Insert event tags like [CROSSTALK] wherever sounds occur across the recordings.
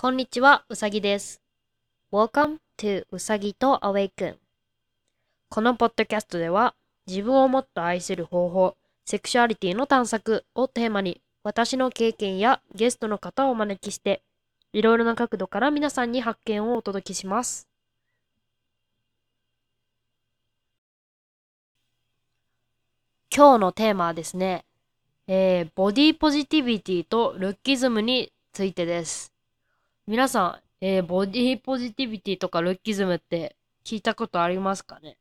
こんにちは、うさぎです。Welcome to うさぎと Awaken。このポッドキャストでは、自分をもっと愛する方法、セクシュアリティの探索をテーマに、私の経験やゲストの方をお招きして、いろいろな角度から皆さんに発見をお届けします。今日のテーマはですね、えーボディポジティビティとルッキズムについてです。皆さん、えーボディポジティビティとかルッキズムって聞いたことありますかね？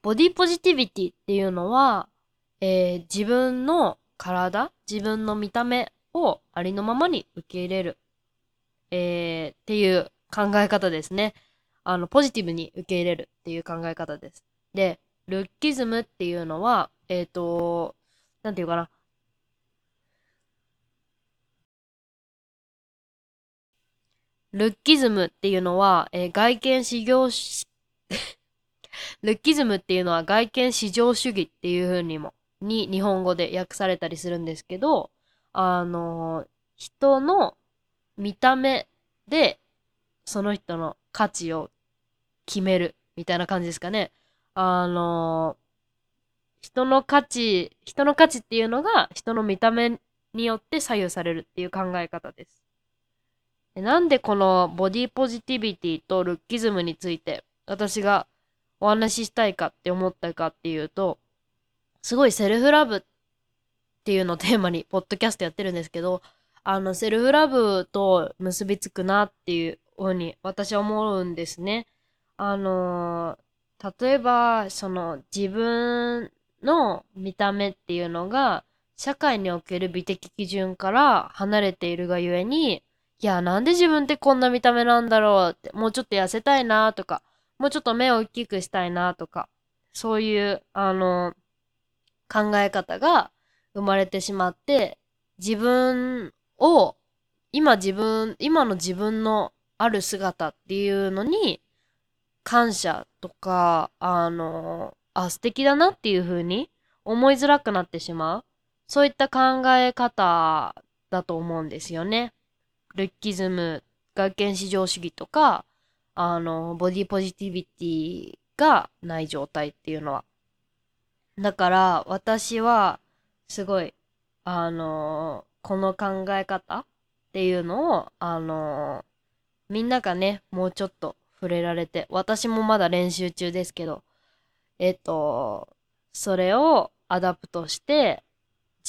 ボディポジティビティっていうのは、えー自分の体、自分の見た目をありのままに受け入れる、えーっていう考え方ですね。あの、ポジティブに受け入れるっていう考え方です。で、ルッキズムっていうのは、えっ、と、なんていうかな？ルッキズムっていうのは、えー外見至上し、[LAUGHS] ルッキズムっていうのは外見至上主義っていう風にも、に日本語で訳されたりするんですけど、あのー人の見た目で、その人の価値を決めるみたいな感じですかね。あのー人の価値、人の価値っていうのが人の見た目によって左右されるっていう考え方です。なんでこのボディポジティビティとルッキズムについて私がお話ししたいかって思ったかっていうと、すごいセルフラブっていうのをテーマにポッドキャストやってるんですけど、あのセルフラブと結びつくなっていうふうに私は思うんですね。あのー例えば、その自分の見た目っていうのが社会における美的基準から離れているがゆえに、いや、なんで自分ってこんな見た目なんだろうって、もうちょっと痩せたいなとか、もうちょっと目を大きくしたいなとか、そういう、あの、考え方が生まれてしまって、自分を、今自分、今の自分のある姿っていうのに、感謝とか、あの、あ、素敵だなっていう風に思いづらくなってしまう。そういった考え方だと思うんですよね。ルッキズム、外見至上主義とか、あの、ボディポジティビティがない状態っていうのは。だから、私は、すごい、あの、この考え方っていうのを、あの、みんながね、もうちょっと触れられて、私もまだ練習中ですけど、えっと、それを adopt して、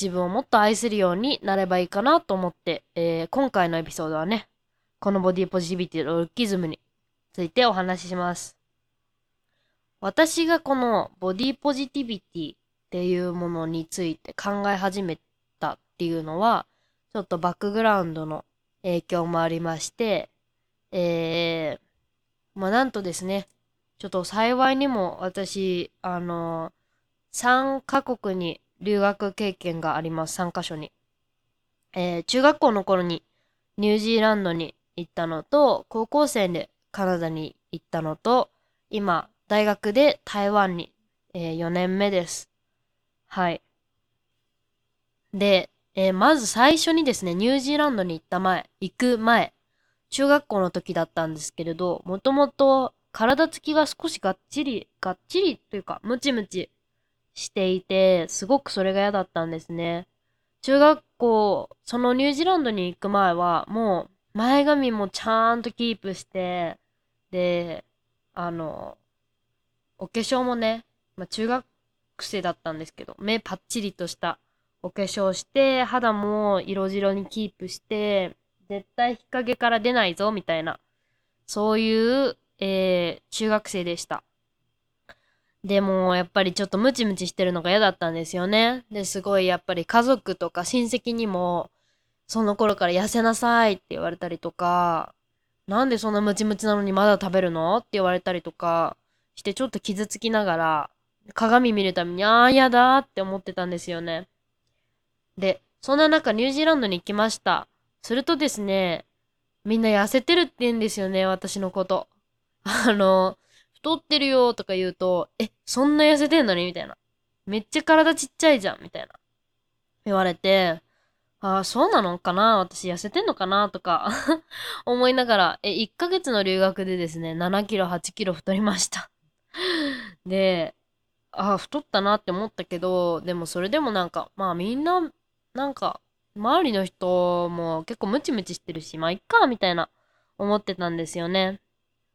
自分をもっと愛するようになればいいかなと思って、えー今回のエピソードはね、このボディポジティビティとルッキズムについてお話しします。私がこのボディポジティビティっていうものについて考え始めたっていうのは、ちょっとバックグラウンドの影響もありまして、えー、まあなんとですね、ちょっと幸いにも私、あの3カ国に留学経験があります、3カ所に。えー中学校の頃にニュージーランドに行ったのと、高校生でカナダに行ったのと、今、大学で台湾に、え4年目です。はい。で、えーまず最初にですね、ニュージーランドに行った前、行く前、中学校の時だったんですけれど、もともと体つきが少しがっちり、がっちりというか、ムチムチしていて、すごくそれが嫌だったんですね。中学校、そのニュージーランドに行く前は、もう前髪もちゃんとキープして、で、あの、お化粧もね、まあ、中学生だったんですけど、目パッチリとしたお化粧して、肌も色白にキープして、絶対日陰から出ないぞ、みたいな、そういう、えー中学生でした。でも、やっぱりちょっとムチムチしてるのが嫌だったんですよね。で、すごいやっぱり家族とか親戚にも、その頃から痩せなさいって言われたりとか、なんでそんなムチムチなのにまだ食べるのって言われたりとかして、ちょっと傷つきながら、鏡見るために、ああ、やだって思ってたんですよね。で、そんな中、ニュージーランドに行きました。するとですね、みんな痩せてるって言うんですよね、私のこと。あの、太ってるよとか言うと、え、そんな痩せてんのに？みたいな。めっちゃ体ちっちゃいじゃんみたいな。言われて、ああ、そうなのかな？私痩せてんのかな？とか [LAUGHS] 思いながら、え、1ヶ月の留学でですね、7キロ、8キロ太りましたで、ああ、太ったなって思ったけど、でもそれでもなんか、まあみんな、なんか、周りの人も結構ムチムチしてるし、まあいっか、みたいな思ってたんですよね。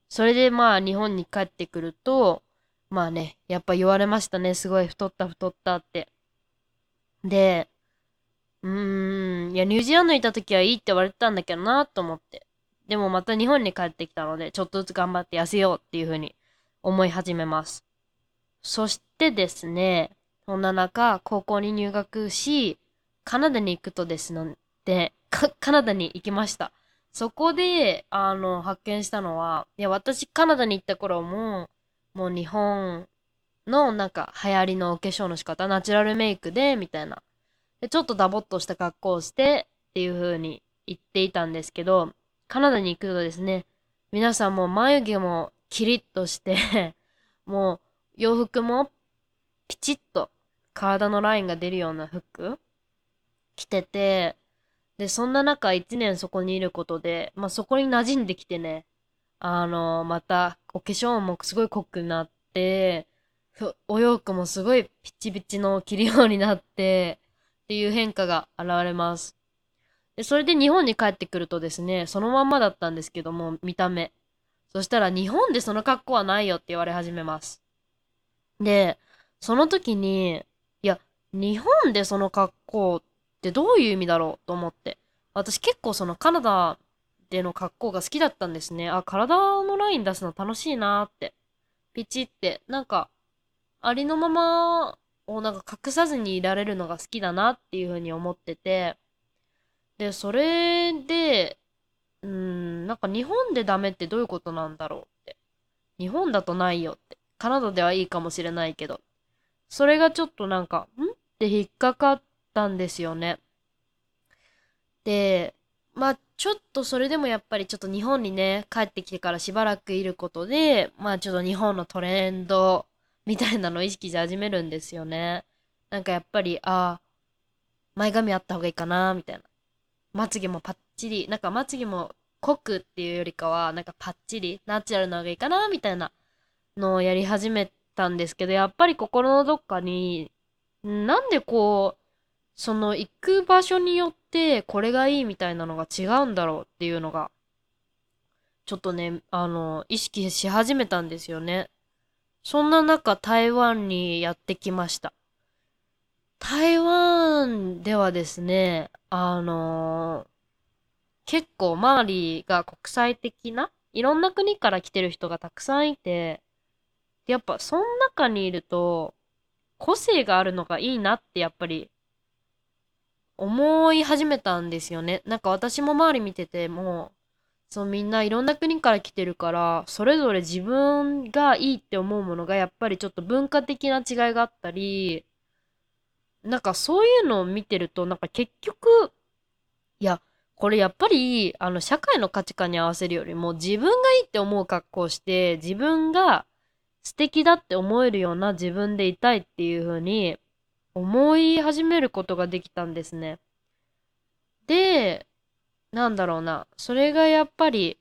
それでまあ日本に帰ってくると、まあね、やっぱ言われましたね。すごい太った太ったって。で、うーん、いや、ニュージーランドにいた時はいいって言われてたんだけどなと思って。でもまた日本に帰ってきたので、ちょっとずつ頑張って痩せようっていうふうに思い始めます。そしてですね、そんな中、高校に入学し、カナダに行くとですので、カナダに行きました。そこで、あの、発見したのは、いや、私カナダに行った頃も、もう日本のなんか流行りのお化粧の仕方、ナチュラルメイクで、みたいな。で、ちょっとダボっとした格好をしてっていう風に言っていたんですけど、カナダに行くとですね、皆さんもう眉毛もキリッとして [LAUGHS] もう洋服もピチッと体のラインが出るような服着てて、で、そんな中一年そこにいることで、まあそこに馴染んできてね、あの、またお化粧もすごい濃くなって、お洋服もすごいピチピチの着るようになって、っていう変化が現れます。で、それで日本に帰ってくるとですね、そのまんまだったんですけども、見た目。そしたら日本でその格好はないよって言われ始めます。で、その時に、いや、日本でその格好っってどういう意味だろうと思って。私結構そのカナダでの格好が好きだったんですね。あ、体のライン出すの楽しいなーって。ピチって。なんか、ありのままをなんか隠さずにいられるのが好きだなっていうふうに思ってて。で、それで、うん、なんか日本でダメってどういうことなんだろうって。日本だとないよって。カナダではいいかもしれないけど。それがちょっとなんか、ん？って引っかかったんですよね。で、まあちょっとそれでもやっぱりちょっと日本にね、帰ってきてからしばらくいることで、まあちょっと日本のトレンドみたいなのを意識し始めるんですよね。なんかやっぱり、ああ、前髪あった方がいいかな、みたいな。まつげもパッチリ、なんかまつげも濃くっていうよりかは、なんかパッチリ、ナチュラルな方がいいかな、みたいなのをやり始めたんですけど、やっぱり心のどっかに、なんでこう、その行く場所によってこれがいいみたいなのが違うんだろうっていうのが、ちょっとね、あの、意識し始めたんですよね。そんな中、台湾にやってきました。台湾ではですね、あの結構周りが国際的な、いろんな国から来てる人がたくさんいて、やっぱその中にいると、個性があるのがいいなってやっぱり思い始めたんですよね。なんか私も周り見てても、そうみんないろんな国から来てるから、それぞれ自分がいいって思うものがやっぱりちょっと文化的な違いがあったり、なんかそういうのを見てると、なんか結局、いや、これやっぱり、あの、社会の価値観に合わせるよりも、自分がいいって思う格好をして、自分が素敵だって思えるような自分でいたいっていう風に思い始めることができたんですね。で、なんだろうな。それがやっぱり、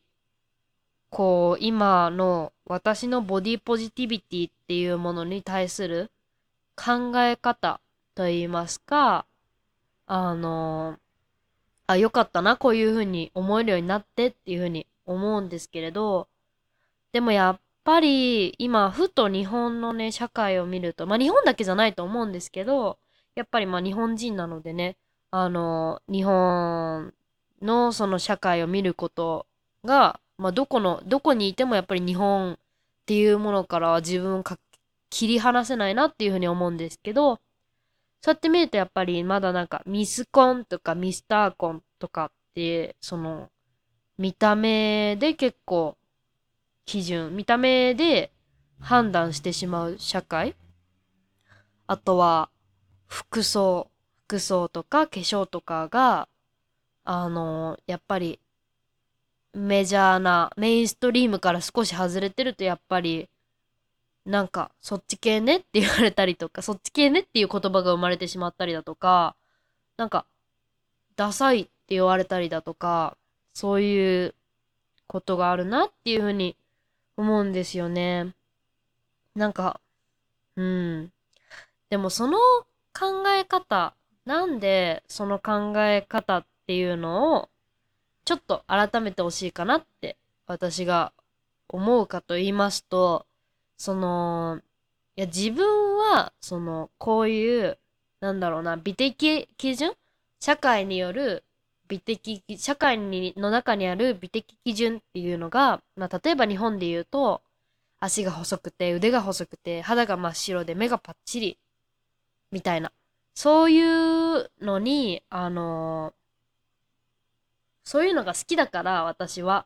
こう、今の私のボディポジティビティっていうものに対する考え方といいますか、あの、あ、よかったな、こういうふうに思えるようになってっていうふうに思うんですけれど、でもやっぱり今、ふと日本のね、社会を見ると、まあ日本だけじゃないと思うんですけど、やっぱりまあ日本人なのでね、あの、日本のその社会を見ることが、まあ、どこの、どこにいてもやっぱり日本っていうものからは自分を切り離せないなっていうふうに思うんですけど、そうやって見るとやっぱりまだなんかミスコンとかミスターコンとかって、その、見た目で結構基準、見た目で判断してしまう社会。あとは服装、服装とか化粧とかがあの、やっぱり、メジャーな、メインストリームから少し外れてると、やっぱり、なんか、そっち系ねって言われたりとか、そっち系ねっていう言葉が生まれてしまったりだとか、なんか、ダサいって言われたりだとか、そういうことがあるなっていうふうに思うんですよね。なんか、うん。でもその考え方、なんでその考え方っていうのをちょっと改めてほしいかなって私が思うかと言いますと、その、いや自分は、その、こういう、なんだろうな、美的基準？社会による美的、社会にの中にある美的基準っていうのが、まあ、例えば日本で言うと、足が細くて、腕が細くて、肌が真っ白で、目がパッチリ、みたいな。そういうのに、あのー、そういうのが好きだから私は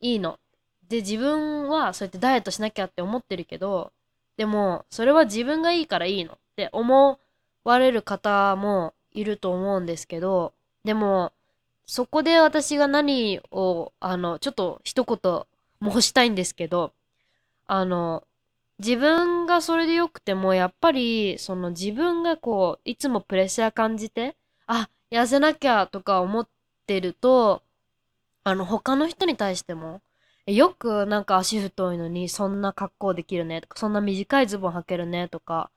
いいの。で、自分はそうやってダイエットしなきゃって思ってるけど、でも、それは自分がいいからいいのって思われる方もいると思うんですけど、でも、そこで私が何を、あの、ちょっと一言申したいんですけど、あの、自分がそれでよくても、やっぱり、その自分がこう、いつもプレッシャー感じて、あ、痩せなきゃとか思ってると、あの、他の人に対しても、よくなんか足太いのにそんな格好できるねとか、そんな短いズボン履けるねとか、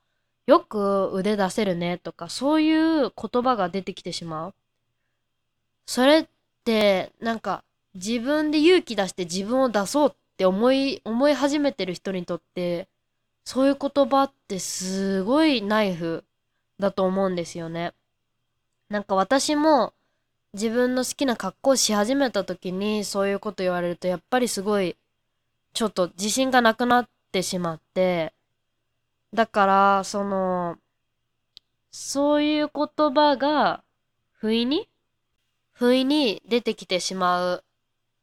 よく腕出せるねとか、そういう言葉が出てきてしまう。それって、なんか自分で勇気出して自分を出そうって思い、思い始めてる人にとって、そういう言葉ってすごいナイフだと思うんですよね。なんか私も自分の好きな格好し始めた時にそういうこと言われるとやっぱりすごいちょっと自信がなくなってしまってだからそのそういう言葉が不意に不意に出てきてしまう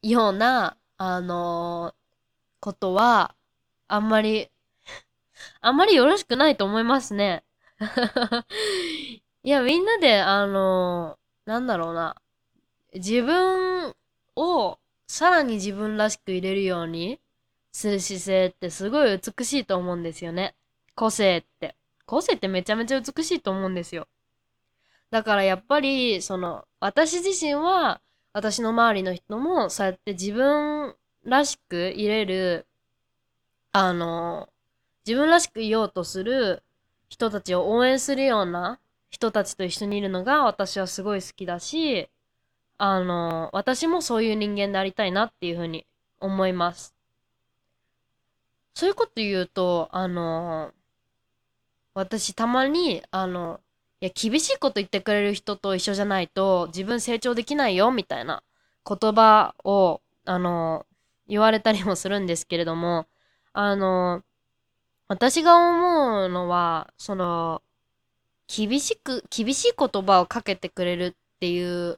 ようなあのことはあんまり [LAUGHS] あんまりよろしくないと思いますね [LAUGHS] いやみんなであのなんだろうな自分をさらに自分らしく入れるようにする姿勢ってすごい美しいと思うんですよね。個性って。個性ってめちゃめちゃ美しいと思うんですよ。だからやっぱり、その、私自身は、私の周りの人も、そうやって自分らしく入れる、あの、自分らしくいようとする人たちを応援するような人たちと一緒にいるのが私はすごい好きだし、あの、私もそういう人間でありたいなっていうふうに思います。そういうこと言うと、あの、私たまに、あの、いや、厳しいこと言ってくれる人と一緒じゃないと自分成長できないよ、みたいな言葉を、あの、言われたりもするんですけれども、あの、私が思うのは、その、厳しく、厳しい言葉をかけてくれるっていう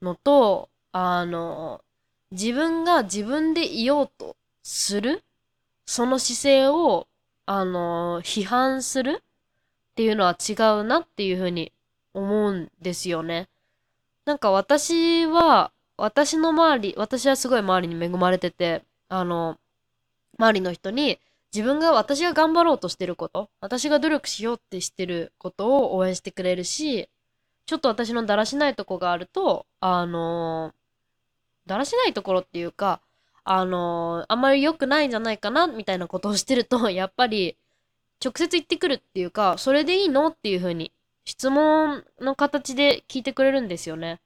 のと、あの、自分が自分でいようとするその姿勢を、あの、批判するっていうのは違うなっていうふうに思うんですよね。なんか私は、私の周り、私はすごい周りに恵まれてて、あの、周りの人に自分が、私が頑張ろうとしてること、私が努力しようってしてることを応援してくれるし、ちょっと私のだらしないとこがあると、あの、だらしないところっていうか、あの、あんまり良くないんじゃないかな、みたいなことをしてると、やっぱり、直接言ってくるっていうか、それでいいのっていう風に、質問の形で聞いてくれるんですよね。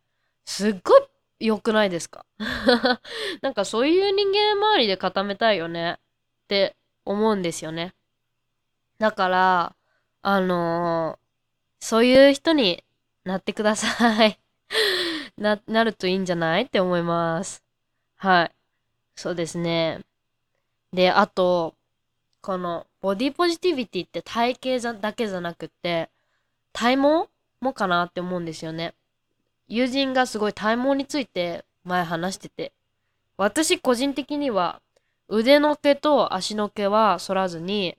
すっごい良くないですか？[LAUGHS] なんかそういう人間周りで固めたいよね？って思うんですよね。だから、あのー、そういう人になってください [LAUGHS] な、なるといいんじゃない？って思います。はい。そうですね。で、あと、このボディポジティビティって体型だけじゃなくって、体毛もかなって思うんですよね。友人がすごい体毛について前話してて、私個人的には腕の毛と足の毛は剃らずに、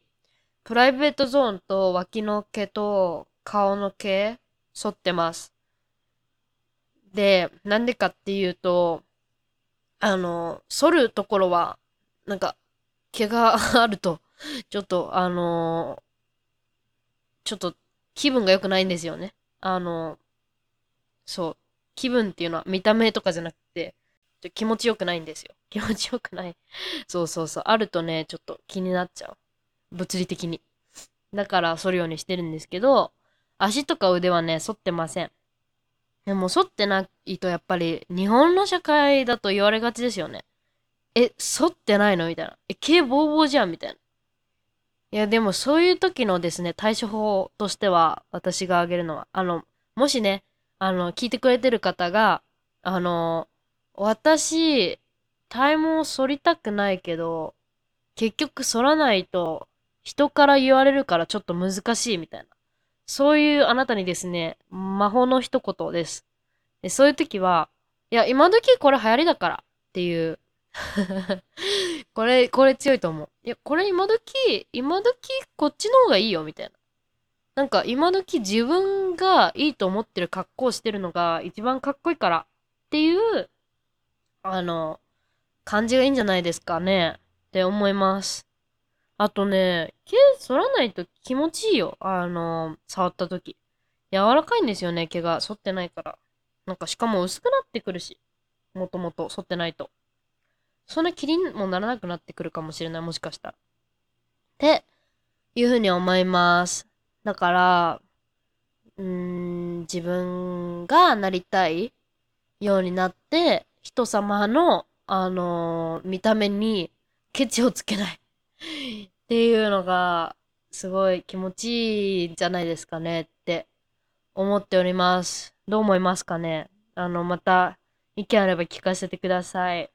プライベートゾーンと脇の毛と顔の毛剃ってます。で、なんでかっていうと、あの、剃るところは、なんか、毛があると、[LAUGHS] ちょっと、あのちょっと気分が良くないんですよね。あのそう。気分っていうのは見た目とかじゃなくて、ちょ気持ちよくないんですよ。[LAUGHS] 気持ちよくない。そうそうそう。あるとね、ちょっと気になっちゃう。物理的に。だから反るようにしてるんですけど、足とか腕はね、反ってません。でも反ってないとやっぱり日本の社会だと言われがちですよね。え、反ってないの？みたいな。え、毛ボーボーじゃん？みたいな。いや、でもそういう時のですね、対処法としては、私が挙げるのは、あの、もしね、あの、聞いてくれてる方が、あの、私、体毛を反りたくないけど、結局反らないと人から言われるからちょっと難しいみたいな。そういうあなたにですね、魔法の一言です。でそういう時は、いや、今時これ流行りだからっていうこれ、これ強いと思う。いや、これ今時、今時こっちの方がいいよみたいな。なんか今時自分がいいと思ってる格好してるのが一番かっこいいからっていう、あの、感じがいいんじゃないですかねって思います。あとね、毛剃らないと気持ちいいよ。あの、触った時。柔らかいんですよね、毛が。剃ってないから。なんかしかも薄くなってくるし。もともと剃ってないと。そんな気にもならなくなってくるかもしれない、もしかしたら。っていうふうに思います。だから、うーん、自分がなりたいようになって、人様の、あのー、見た目にケチをつけないっていうのが、すごい気持ちいいんじゃないですかねって思っております。どう思いますかね？あの、また意見あれば聞かせてください。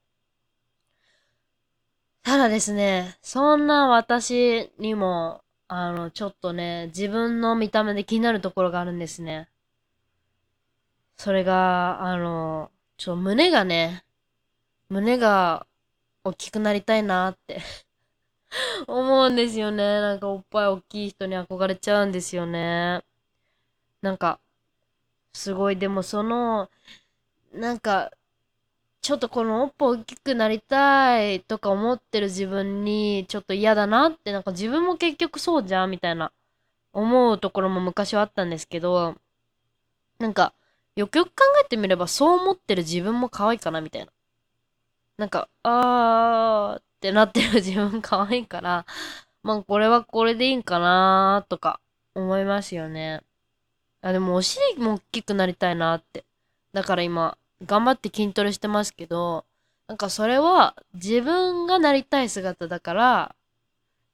ただですね、そんな私にも、あの、ちょっとね、自分の見た目で気になるところがあるんですね。それが、あの、ちょ、胸がね、胸が大きくなりたいなって [LAUGHS] 思うんですよね。なんかおっぱい大きい人に憧れちゃうんですよね。なんか、すごい、でもその、なんか、ちょっとこのおっぱい大きくなりたいとか思ってる自分にちょっと嫌だなって、なんか自分も結局そうじゃんみたいな思うところも昔はあったんですけど、なんか、よくよく考えてみればそう思ってる自分も可愛いかなみたいな。なんか、あーってなってる自分可愛いから、まあこれはこれでいいんかなとか思いますよね。あ、でもお尻も大きくなりたいなって。だから今、頑張って筋トレしてますけど、なんかそれは自分がなりたい姿だから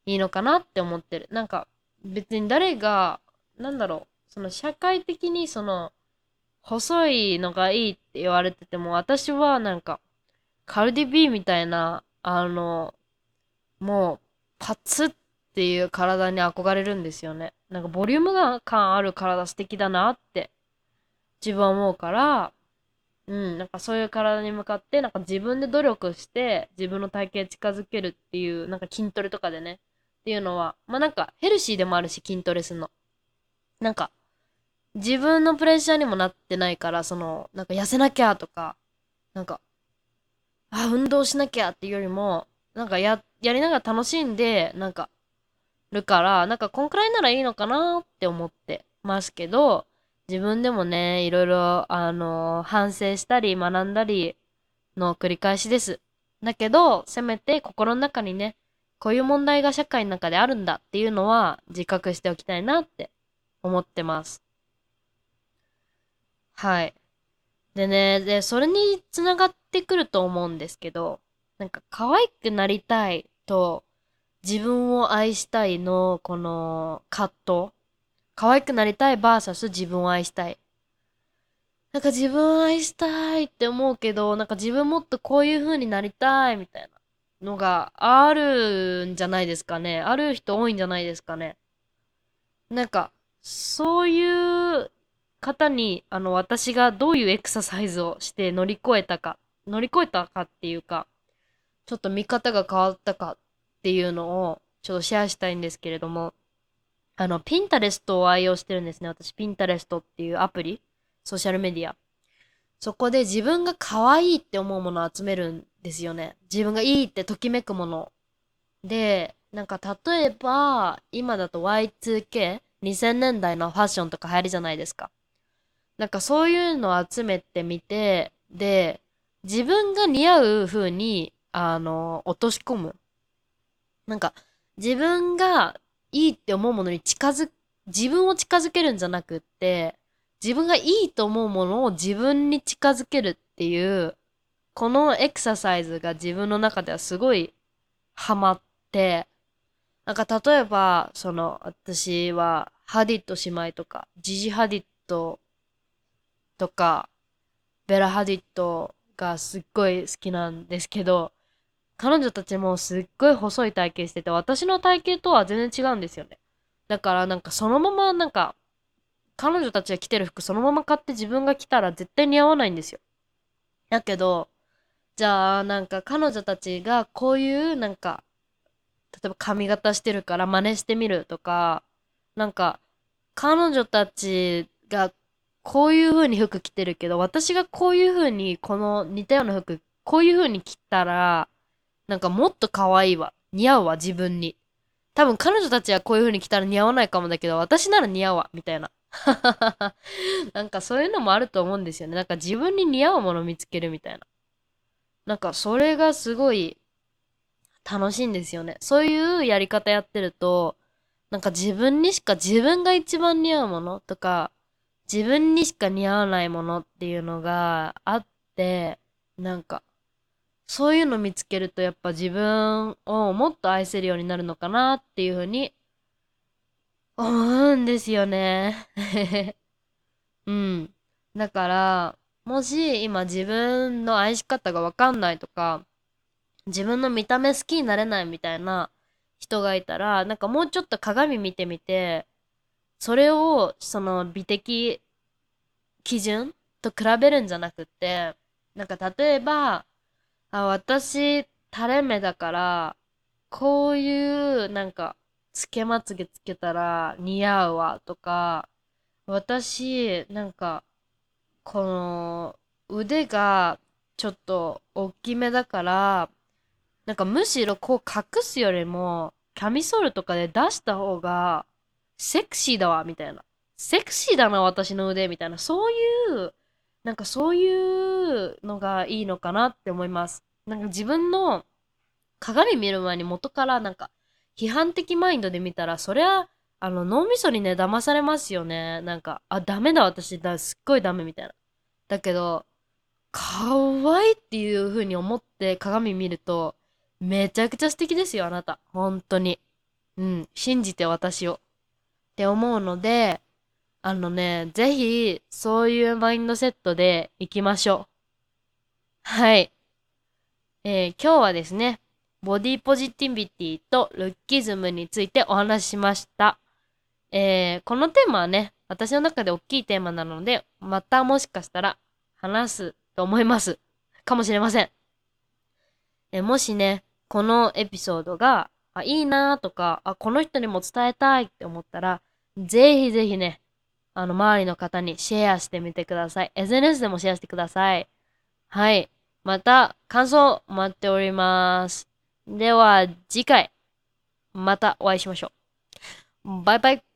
いいのかなって思ってる。なんか別に誰が、なんだろう、その社会的にその細いのがいいって言われてても、私はなんかカルディビーみたいな、あの、もうパツっていう体に憧れるんですよね。なんかボリューム感ある体素敵だなって自分は思うから、うん、なんかそういう体に向かって、なんか自分で努力して、自分の体型近づけるっていう、なんか筋トレとかでね、っていうのは、まあなんかヘルシーでもあるし、筋トレするの。なんか、自分のプレッシャーにもなってないから、その、なんか痩せなきゃとか、なんか、あ、運動しなきゃっていうよりも、なんかや、やりながら楽しんで、なんか、るから、なんかこんくらいならいいのかなって思ってますけど、自分でもね、いろいろ、あの、反省したり学んだりの繰り返しです。だけど、せめて心の中にね、こういう問題が社会の中であるんだっていうのは自覚しておきたいなって思ってます。はい。でね、で、それにつながってくると思うんですけど、なんか可愛くなりたいと自分を愛したいのこの葛藤可愛くなりたいバーサス自分を愛したい。なんか自分を愛したいって思うけど、なんか自分もっとこういう風になりたいみたいなのがあるんじゃないですかね。ある人多いんじゃないですかね。なんか、そういう方に、あの、私がどういうエクササイズをして乗り越えたか、乗り越えたかっていうか、ちょっと見方が変わったかっていうのを、ちょっとシェアしたいんですけれども、あの、ピンタレストを愛用してるんですね。私、ピンタレストっていうアプリ、ソーシャルメディア。そこで自分が可愛いって思うものを集めるんですよね。自分がいいってときめくもの。で、なんか例えば、今だと Y2K、2000年代のファッションとか流行りじゃないですか。なんかそういうのを集めてみて、で、自分が似合う風に、あの、落とし込む。なんか、自分がいいって思うものに近づ、自分を近づけるんじゃなくって、自分がいいと思うものを自分に近づけるっていう、このエクササイズが自分の中ではすごいハマって、なんか例えば、その、私は、ハディット姉妹とか、ジジハディットとか、ベラハディットがすっごい好きなんですけど、彼女たちもすっごい細い体型してて、私の体型とは全然違うんですよね。だからなんかそのままなんか、彼女たちが着てる服そのまま買って自分が着たら絶対似合わないんですよ。だけど、じゃあなんか彼女たちがこういうなんか、例えば髪型してるから真似してみるとか、なんか彼女たちがこういう風に服着てるけど、私がこういう風にこの似たような服、こういう風に着たら、なんかもっと可愛いわ。似合うわ、自分に。多分彼女たちはこういう風に着たら似合わないかもだけど、私なら似合うわ、みたいな。[LAUGHS] なんかそういうのもあると思うんですよね。なんか自分に似合うもの見つけるみたいな。なんかそれがすごい楽しいんですよね。そういうやり方やってると、なんか自分にしか自分が一番似合うものとか、自分にしか似合わないものっていうのがあって、なんか、そういうの見つけるとやっぱ自分をもっと愛せるようになるのかなっていうふうに思うんですよね。[LAUGHS] うん。だから、もし今自分の愛し方がわかんないとか、自分の見た目好きになれないみたいな人がいたら、なんかもうちょっと鏡見てみて、それをその美的基準と比べるんじゃなくて、なんか例えば、あ、私、垂れ目だから、こういう、なんか、つけまつげつけたら似合うわとか、私、なんか、この腕がちょっと大きめだから、なんかむしろこう隠すよりも、キャミソールとかで出した方が、セクシーだわ、みたいな。セクシーだな、私の腕、みたいな。そういう、なんかそういうのがいいのかなって思います。なんか自分の鏡見る前に元からなんか批判的マインドで見たら、そりゃ、あの、脳みそにね、騙されますよね。なんか、あ、ダメだ、私、だ、すっごいダメみたいな。だけど、可愛いっていう風に思って鏡見ると、めちゃくちゃ素敵ですよ、あなた。本当に。うん、信じて私を。って思うので、あのね、ぜひ、そういうマインドセットで行きましょう。はい。えー、今日はですね、ボディポジティビティとルッキズムについてお話ししました。えー、このテーマはね、私の中で大きいテーマなので、またもしかしたら話すと思います。かもしれません。えー、もしね、このエピソードが、あ、いいなーとか、あ、この人にも伝えたいって思ったら、ぜひぜひね、あの、周りの方にシェアしてみてください。SNS でもシェアしてください。はい。また、感想待っております。では、次回、またお会いしましょう。バイバイ。